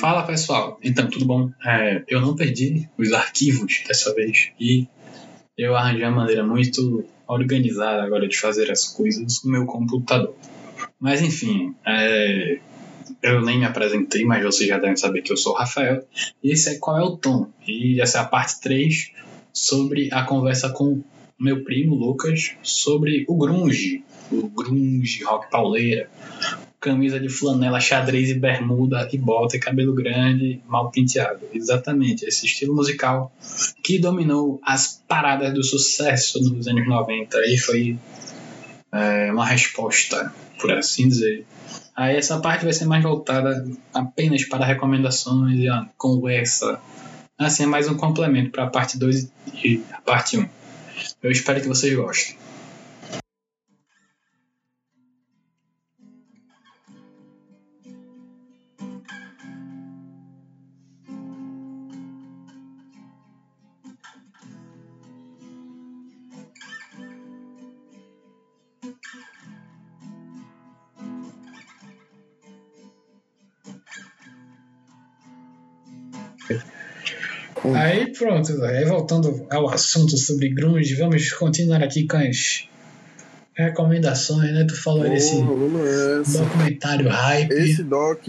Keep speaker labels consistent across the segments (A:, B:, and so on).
A: Fala pessoal, então tudo bom? É, eu não perdi os arquivos dessa vez e eu arranjei uma maneira muito organizada agora de fazer as coisas no meu computador. Mas enfim, é, eu nem me apresentei, mas vocês já devem saber que eu sou o Rafael. E esse é Qual é o Tom? E essa é a parte 3 sobre a conversa com meu primo Lucas sobre o grunge, o grunge, rock pauleira, camisa de flanela, xadrez e bermuda e bota e cabelo grande, mal penteado. Exatamente, esse estilo musical que dominou as paradas do sucesso nos anos 90 e foi é, uma resposta, por assim dizer. Aí essa parte vai ser mais voltada apenas para recomendações e a conversa. Assim, é mais um complemento para a parte 2 e a parte 1. Um. Eu espero que vocês gostem. Pronto, aí voltando ao assunto sobre grunge, vamos continuar aqui com as recomendações, né? Tu falou oh, desse documentário hype.
B: Esse doc.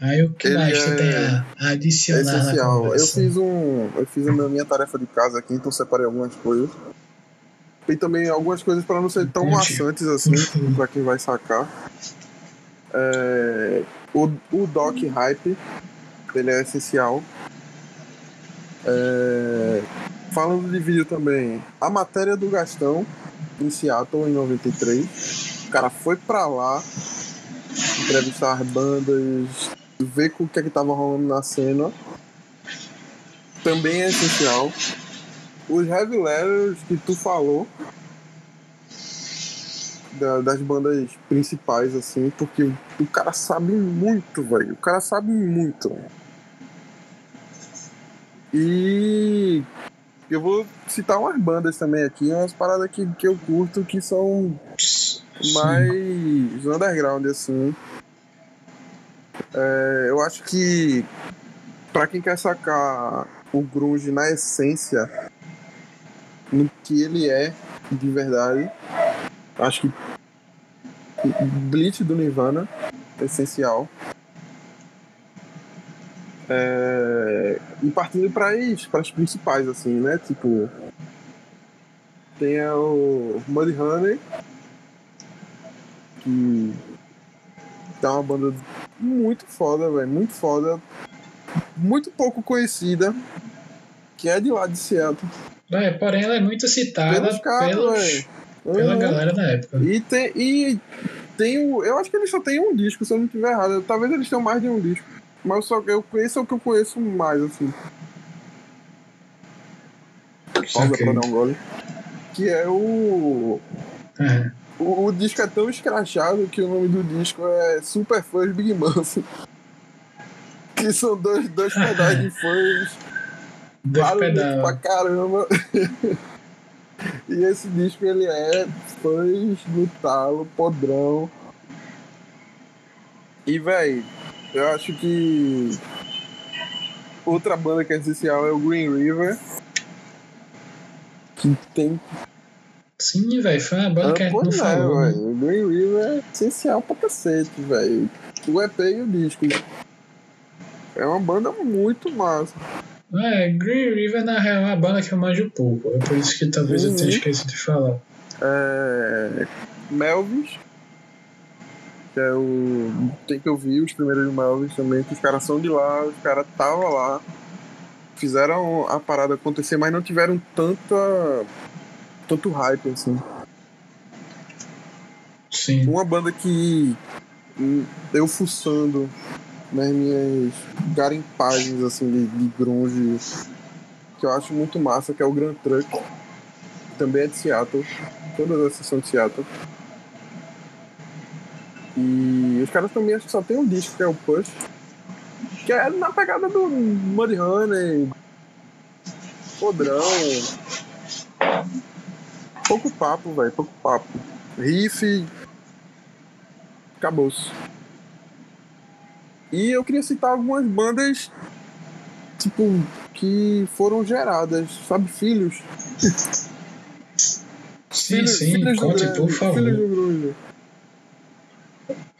A: Aí o que mais é tu tem a, adicionar essencial.
B: Eu fiz um, eu fiz a minha tarefa de casa aqui, então separei algumas coisas. Tem também algumas coisas para não ser tão maçantes assim, para quem vai sacar. É, o, o doc hype, ele é essencial é... Falando de vídeo também, a matéria do Gastão em Seattle em 93. O cara foi pra lá entrevistar as bandas, ver o que é que tava rolando na cena. Também é essencial. Os heavy letters que tu falou da, das bandas principais, assim, porque o cara sabe muito, velho. O cara sabe muito. E eu vou citar umas bandas também aqui, umas paradas que, que eu curto que são mais underground, assim. É, eu acho que para quem quer sacar o grunge na essência, no que ele é de verdade, acho que Bleach do Nirvana essencial. É, e partindo para as, para as principais, assim, né? Tipo, tem o Mudhoney, que tá uma banda muito foda, velho, muito foda, muito pouco conhecida, que é de lá de Seattle.
A: É, porém ela é muito citada pelos caras, pelos, pela uhum. galera da época.
B: E tem, e tem o, eu acho que eles só tem um disco, se eu não estiver errado. Talvez eles tenham mais de um disco. Mas só eu conheço é o que eu conheço mais, assim. Pausa okay. pra dar um gole. Que é o. É. O, o, disco é tão escrachado que o nome do disco é Super Fãs Big Muff. Que são dois, dois pedais de fãs. Barulhento pra caramba. e esse disco ele é fãs no talo, podrão. E, velho, eu acho que outra banda que é essencial é o Green River. Que tem.
A: Sim, velho, foi uma banda ah, que a gente não é, falou. Né?
B: O Green River é essencial pra cacete, velho. O EP e o disco. É uma banda muito massa.
A: É, Green River na real é uma banda que eu manjo pouco. É por isso que talvez uhum. eu tenha uhum. esquecido de falar.
B: É. Melvis que é o. Tem que ouvir os primeiros Malvins também, que os caras são de lá, os caras estavam lá, fizeram a parada acontecer, mas não tiveram tanta. tanto hype assim.
A: Sim.
B: Uma banda que eu fuçando nas minhas garimpagens assim de, de grunge que eu acho muito massa, que é o Grand Truck. Também é de Seattle. Todas essas são de Seattle. E os caras também acho que só tem um disco, que é o Push. Que é na pegada do Mudhoney, Podrão. Pouco papo, velho, pouco papo. Riff. Acabou-se. E eu queria citar algumas bandas, tipo, que foram geradas, sabe, filhos.
A: Sim, filhos, sim, filhos conte, por favor. Filhos do grunge.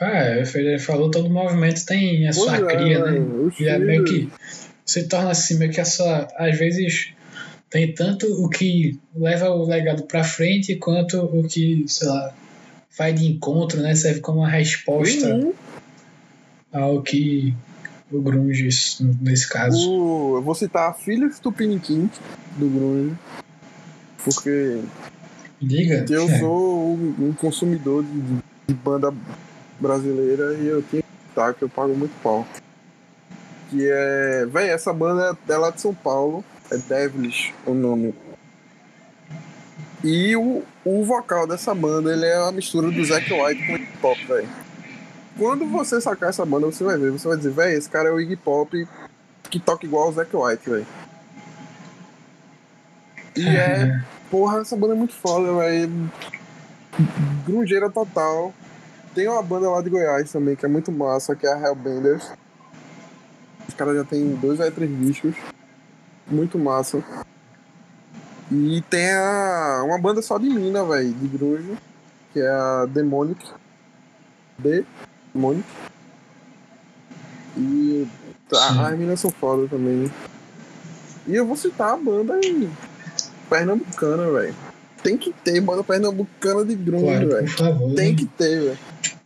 A: Ah, ele falou todo movimento tem a sua pois é, cria, é, né? E é meio que se torna assim, meio que essa. Às vezes tem tanto o que leva o legado para frente quanto o que, sei lá, vai de encontro, né? Serve como uma resposta uhum. ao que o grunge, nesse caso.
B: O, eu vou citar Filhos Tupiniquim do grunge, porque
A: Diga.
B: eu é. sou um consumidor de, de, banda brasileira e eu tenho que citar que eu pago muito pau. Que é. Véi, essa banda é lá de São Paulo é Devilish o nome. E o, o vocal dessa banda, ele é uma mistura do Zack White com hip hop, velho. Quando você sacar essa banda, você vai ver, você vai dizer, velho, esse cara é o Iggy Pop que toca igual o Zack White, velho. E é, porra, essa banda é muito foda, velho. Grungeira total. Tem uma banda lá de Goiás também que é muito massa, que é a Hellbenders. Os caras já tem dois ou três discos muito massa. E tem a, uma banda só de mina, velho, de grunge, que é a Demonic. Demonic. E tá, as minas são foda também. E eu vou citar a banda aí, pernambucana, velho. Tem que ter banda pernambucana de grunge, velho.
A: Claro,
B: Tem que ter, velho.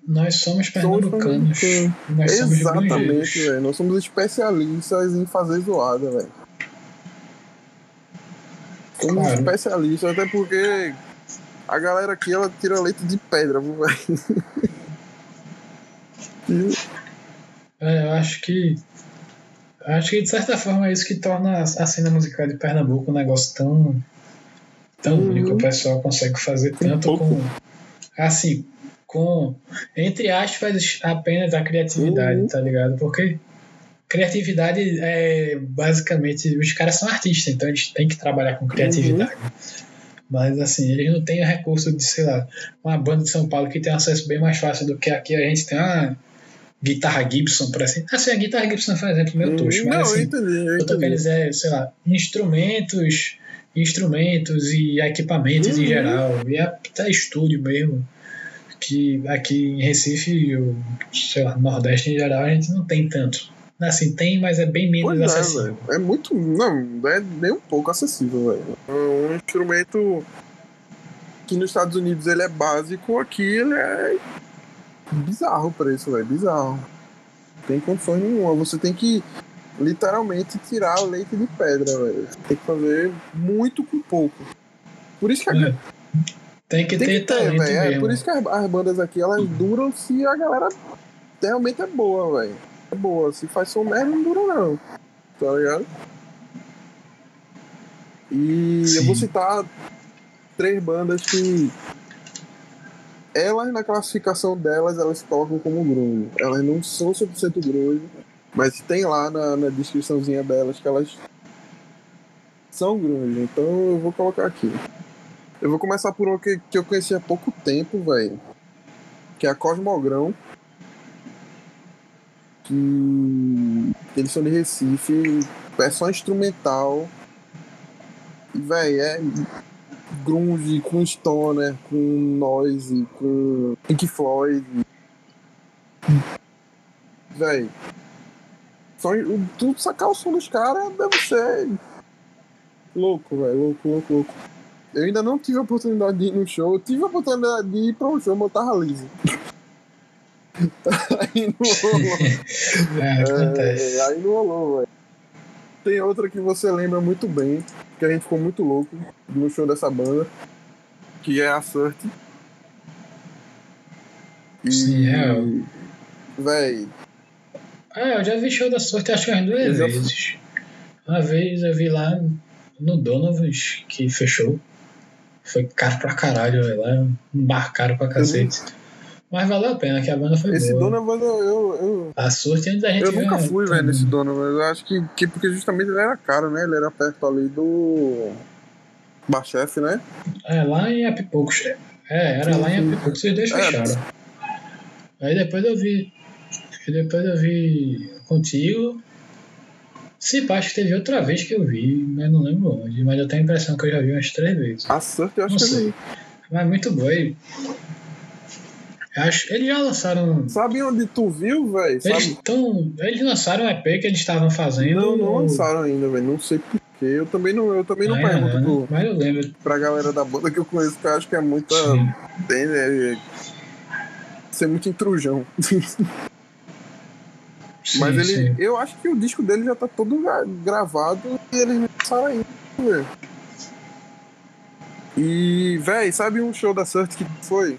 A: Nós somos pernambucanos. Nós
B: Exatamente, velho. Nós somos especialistas em fazer zoada, velho. Como claro. especialista, até porque a galera aqui ela tira leite de pedra, velho.
A: é, eu acho que. Acho que de certa forma é isso que torna a cena musical de Pernambuco um negócio tão. tão uhum. único. O pessoal consegue fazer tanto um com. Assim, com. Entre aspas, apenas a criatividade, uhum. tá ligado? Porque criatividade é basicamente. Os caras são artistas, então eles têm que trabalhar com criatividade. Uhum. Mas assim, eles não têm o recurso de, sei lá, uma banda de São Paulo que tem acesso bem mais fácil do que aqui a gente tem uma guitarra Gibson, por assim. Assim, a guitarra Gibson foi um exemplo meio tosco, mas não, assim, eu entendi, eu, tô querendo dizer, sei lá, instrumentos, instrumentos e equipamentos uhum. em geral, e até estúdio mesmo. Que aqui em Recife, ou, sei lá, Nordeste em geral, a gente não tem tanto. Assim, tem, mas é bem menos pois é, acessível.
B: É, é, muito. Não, é nem um pouco acessível, velho. É um instrumento que nos Estados Unidos ele é básico, aqui ele é bizarro o preço, velho. Bizarro. Não tem condições nenhuma. Você tem que literalmente tirar leite de pedra, velho. Tem que fazer muito com pouco. Por isso que a...
A: é. Tem que tem ter, que ter velho. É,
B: por isso que as, as bandas aqui elas duram se a galera realmente é boa, velho é boa. Se faz som merda, não dura não. Tá ligado? E Sim. eu vou citar três bandas que elas na classificação delas elas tocam como grunge. Elas não são 100% grunge, mas tem lá na, na descriçãozinha delas que elas são grunge. Então eu vou colocar aqui. Eu vou começar por uma que, que eu conheci há pouco tempo, velho. Que é a Cosmogrão que eles são de Recife, é só instrumental. E, véi, é grunge com stoner, com noise, com Pink Floyd. Véi, só, sacar o som dos caras deve ser louco, velho, louco, louco, louco. Eu ainda não tive a oportunidade de ir no show, eu tive a oportunidade de ir pra um show, mas eu tava liso. aí não rolou. é, é, aí não rolou, velho. Tem outra que você lembra muito bem, que a gente ficou muito louco no show dessa banda, que é a Surt.
A: E, Sim, é.
B: Véi.
A: Ah, eu já vi show da Surt acho que umas duas vezes. Uma vez eu vi lá no Donovans, que fechou. Foi caro pra caralho, velho. Lá embarcaram pra cacete. Mas valeu a pena, que a banda foi
B: esse
A: boa.
B: Esse Donovan, eu, eu.
A: A sorte antes da gente
B: Eu nunca fui, velho, nesse Donovan. Eu acho que, que porque justamente ele era caro, né? Ele era perto ali do. Bachef, né?
A: É, lá em Apipocos. É, era lá em Apipocos. Vocês dois é. fecharam. Aí depois eu vi. Depois eu vi contigo. Se pá, acho que teve outra vez que eu vi, mas não lembro onde. Mas eu tenho a impressão que eu já vi umas três vezes.
B: A Surf eu acho não que eu vi.
A: Mas é muito bom. Acho, eles já lançaram.
B: Sabe onde tu viu, velho?
A: Eles, tão, eles lançaram o EP que eles estavam fazendo.
B: Não, não lançaram ainda, velho. Não sei porquê. Eu também não, eu também não ah, pergunto é, pro,
A: mas eu lembro.
B: pra galera da banda que eu conheço, que eu acho que é muita. Tem, né? Ser muito intrujão. Sim, Mas ele, sim. eu acho que o disco dele já tá todo gravado e eles não lançaram ainda. E, velho, sabe um show da Surf que foi?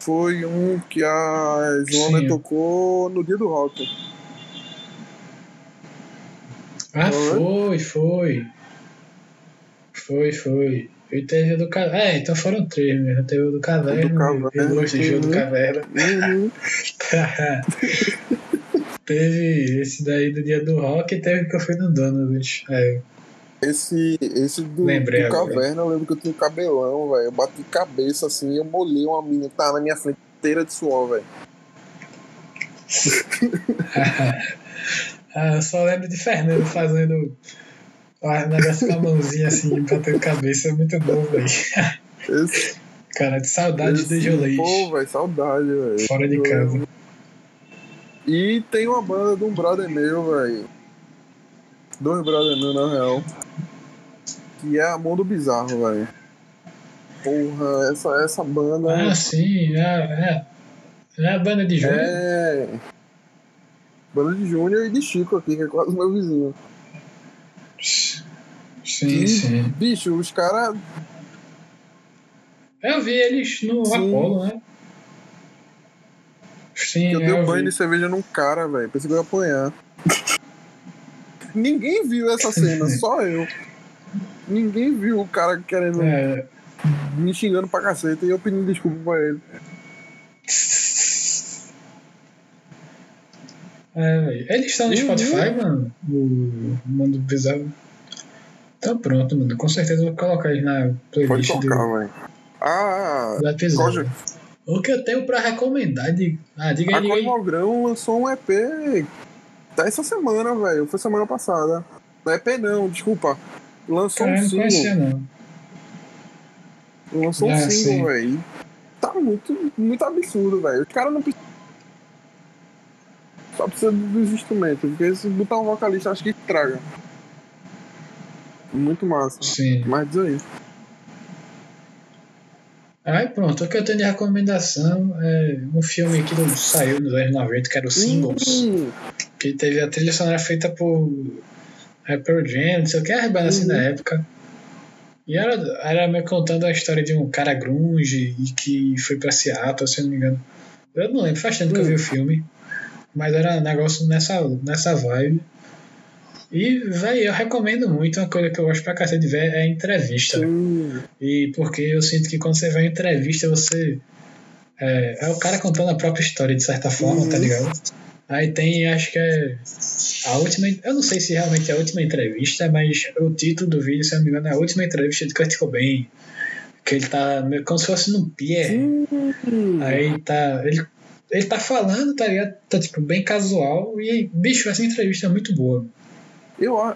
B: Foi um que a Slona tocou no dia do rock.
A: Ah, foi, foi. Foi, foi. E teve o do Caverna. É, então foram três mesmo. Teve o do Caverna. Do Caverna. Do Caverna. Uhum. teve esse daí do dia do rock e teve que eu fui no Donovan. É.
B: Esse, esse do, Lembrei do Caverna, eu lembro que eu tinha um cabelão, velho. Eu bati cabeça assim e eu molhei uma mina que tava na minha frente inteira de suor, velho.
A: ah, eu só lembro de Fernando fazendo o negócio com a mãozinha assim, batendo cabeça. É muito bom, velho. Cara, de saudade esse, do Jolês.
B: Pô, velho, saudade, velho.
A: Fora de casa.
B: E tem uma banda de um brother meu, velho. Dois brothers meus, na real. Que é a Mundo Bizarro, velho. Porra, essa, essa banda.
A: Ah, sim, é, é. É a banda de Júnior?
B: É. Banda de Júnior e de Chico aqui, que é quase meu vizinho.
A: Sim, e, sim.
B: Bicho, os caras.
A: Eu vi eles no sim. Apolo, né? Sim,
B: eu dei um banho de cerveja num cara, velho. Pensei que eu ia apanhar. Ninguém viu essa cena, só eu. Ninguém viu o cara querendo. É. me xingando pra caceta e eu pedindo desculpa pra ele.
A: É, eles estão no uhum. Spotify, mano. O Mundo Bizarro. Então pronto, mano. Com certeza eu vou colocar eles na playlist
B: Pode colocar, velho. Ah,
A: do episódio. O que eu tenho pra recomendar de. Ah, diga aí.
B: Malgrão lançou um EP essa semana, velho. Foi semana passada. Não é EP não, desculpa. Lançou Cara, um single. Não. Lançou um ah, single, velho. Tá muito, muito absurdo, velho. Os caras não precisam. Só precisa dos instrumentos, porque se botar um vocalista, acho que estraga. Muito massa.
A: Sim.
B: Mas diz aí.
A: Aí pronto, o que eu tenho de recomendação é um filme que saiu nos anos 90, que era o Singles. Uhum. Que teve a trilha sonora feita por Rapper Jam, não sei o que, a banda assim da época. E era, era me contando a história de um cara grunge e que foi pra Seattle, se eu não me engano. Eu não lembro, faz tempo que eu vi o filme. Mas era um negócio nessa, nessa vibe. E, velho, eu recomendo muito. Uma coisa que eu gosto pra cacete de ver é entrevista. Sim. E porque eu sinto que quando você vai em entrevista, você. É, é o cara contando a própria história, de certa forma, tá uhum. tá ligado? Aí tem, acho que é. A última. Eu não sei se realmente é a última entrevista, mas o título do vídeo, se não me engano, é a última entrevista de Kurt Cobain. Que ele tá como se fosse num pier. Uhum. Aí tá. Ele, ele tá falando, tá ligado? Tá tipo bem casual. E, bicho, essa entrevista é muito boa.
B: Eu,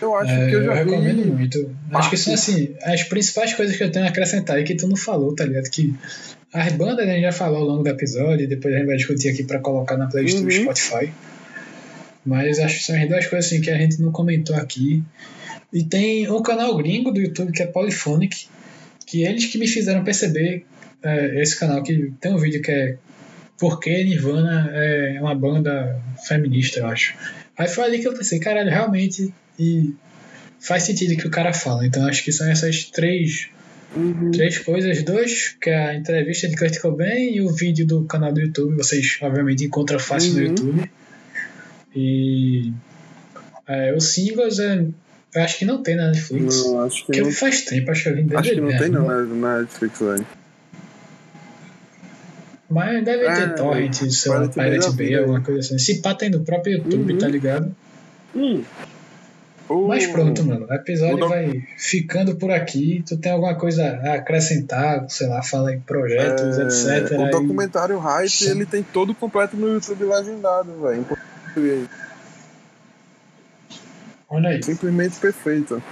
B: eu acho é, que eu já
A: eu recomendo vi... muito. Acho que são assim, as principais coisas que eu tenho a acrescentar e que tu não falou, tá ligado? Que as bandas a gente já falou ao longo do episódio, e depois a gente vai discutir aqui para colocar na playlist uhum. do Spotify. Mas acho que são as duas coisas assim que a gente não comentou aqui. E tem um canal gringo do YouTube que é Polyphonic, que eles que me fizeram perceber é, esse canal que tem um vídeo que é Por que Nirvana é uma banda feminista, eu acho. Aí foi ali que eu pensei, caralho, realmente e faz sentido o que o cara fala. Então acho que são essas três, uhum. três coisas. Dois, que é a entrevista de Kurt Cobain e o vídeo do canal do YouTube. Vocês obviamente encontram fácil uhum. no YouTube. E é, os singles é, eu acho que não tem na Netflix.
B: Não, acho que,
A: que
B: não.
A: faz tempo, acho que eu vim
B: Acho que não tem não na, na Netflix, velho.
A: Mas deve ter é, torrent, sei lá, Pirate Bay, alguma coisa assim. Se pá tem no próprio YouTube, tá uhum. tá ligado?
B: Hum.
A: Mas pronto, mano. O episódio vai ficando por aqui. Tu tem alguma coisa a acrescentar? Sei lá, fala em projetos, é, etc.
B: O documentário Hype, ele tem todo completo no YouTube legendado, velho.
A: Olha aí.
B: Simplesmente perfeito.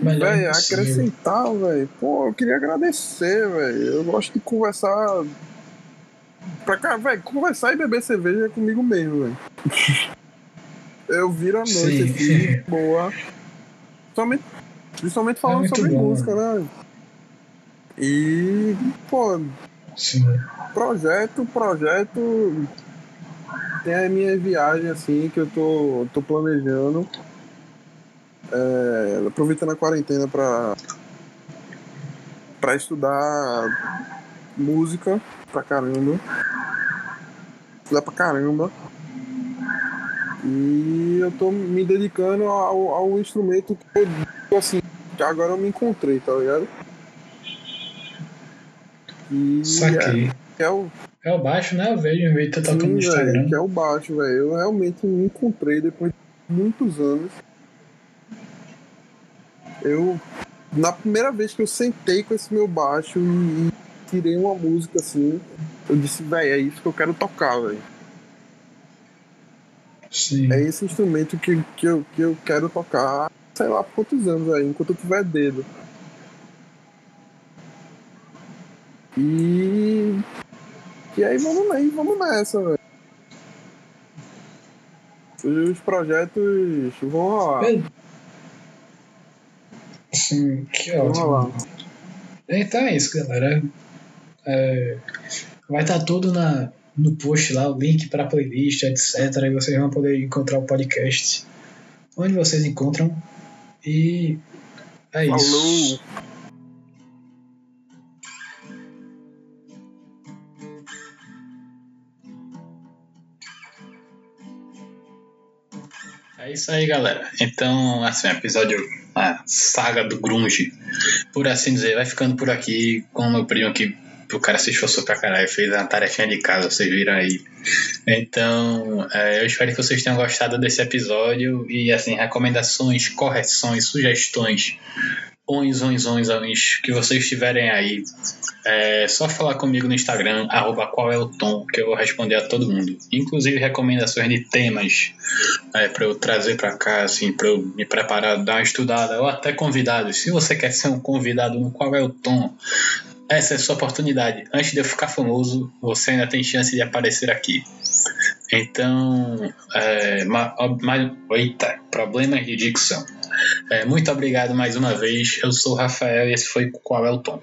B: Velho, acrescentar, velho. Pô, eu queria agradecer, velho. Eu gosto de conversar. Pra cá, velho, conversar e beber cerveja é comigo mesmo, velho. eu viro a noite Sim. aqui, boa. Principalmente, principalmente falando é sobre bom, música, né? E, pô.
A: Sim.
B: Projeto, projeto. Tem a minha viagem, assim, que eu tô, tô planejando. É, aproveitando a quarentena para para estudar música pra caramba. Estudar pra caramba. E eu tô me dedicando ao, ao instrumento que eu, assim, que agora eu me encontrei, tá ligado?
A: E Saquei. É, é, o, é o baixo, né? Eu vejo, eu vejo tu tocando no Instagram.
B: que é o baixo, velho. Eu realmente me encontrei depois de muitos anos eu na primeira vez que eu sentei com esse meu baixo e, e tirei uma música assim, eu disse, velho, é isso que eu quero tocar, velho. É esse instrumento que, que, eu, que eu quero tocar, sei lá por quantos anos aí, enquanto eu tiver dedo. E. E aí vamos aí, vamos nessa, velho. Os projetos vão rolar.
A: Sim, que ótimo. Então é isso, galera. É, vai estar tá tudo na, no post lá, o link para a playlist, etc. E vocês vão poder encontrar o podcast onde vocês encontram. E é
B: Falou.
A: isso. É isso aí, galera. Então, assim, episódio a saga do grunge, por assim dizer, vai ficando por aqui com o meu primo que o cara se esforçou pra caralho, fez a tarefinha de casa, vocês viram aí. Então, é, eu espero que vocês tenham gostado desse episódio e, assim, recomendações, correções, sugestões ons, ons, ons, ons que vocês tiverem aí, é só falar comigo no Instagram, arroba qual é o tom, que eu vou responder a todo mundo. Inclusive recomendações de temas é, para eu trazer para cá, assim, para eu me preparar, dar uma estudada, ou até convidados. Se você quer ser um convidado no qual é o tom, essa é a sua oportunidade. Antes de eu ficar famoso, você ainda tem chance de aparecer aqui. Então, é, ma, ma, problemas de dicção. É, muito obrigado mais uma vez. Eu sou o Rafael e esse foi Qual é o Tom.